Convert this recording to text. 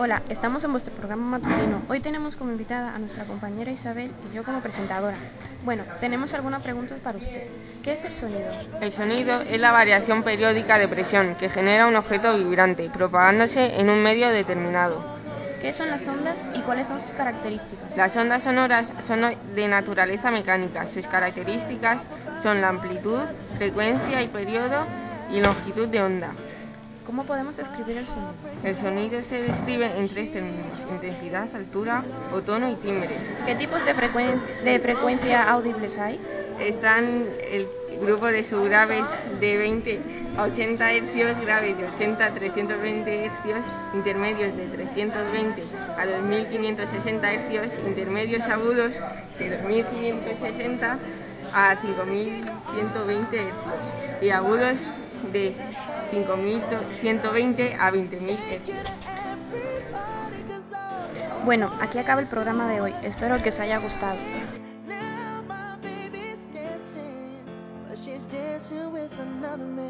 Hola, estamos en vuestro programa matutino. Hoy tenemos como invitada a nuestra compañera Isabel y yo como presentadora. Bueno, tenemos algunas preguntas para usted. ¿Qué es el sonido? El sonido es la variación periódica de presión que genera un objeto vibrante, propagándose en un medio determinado. ¿Qué son las ondas y cuáles son sus características? Las ondas sonoras son de naturaleza mecánica. Sus características son la amplitud, frecuencia y periodo y longitud de onda. ¿Cómo podemos escribir el sonido? El sonido se describe en tres términos, intensidad, altura o tono y timbre. ¿Qué tipos de, frecuen de frecuencia audibles hay? Están el grupo de subgraves de 20 a 80 Hz, graves de 80 a 320 Hz, intermedios de 320 a 2560 Hz, intermedios agudos de 2560 a 5120 Hz y agudos de 5.120 a 20.000 éxitos. Bueno, aquí acaba el programa de hoy. Espero que os haya gustado. another man.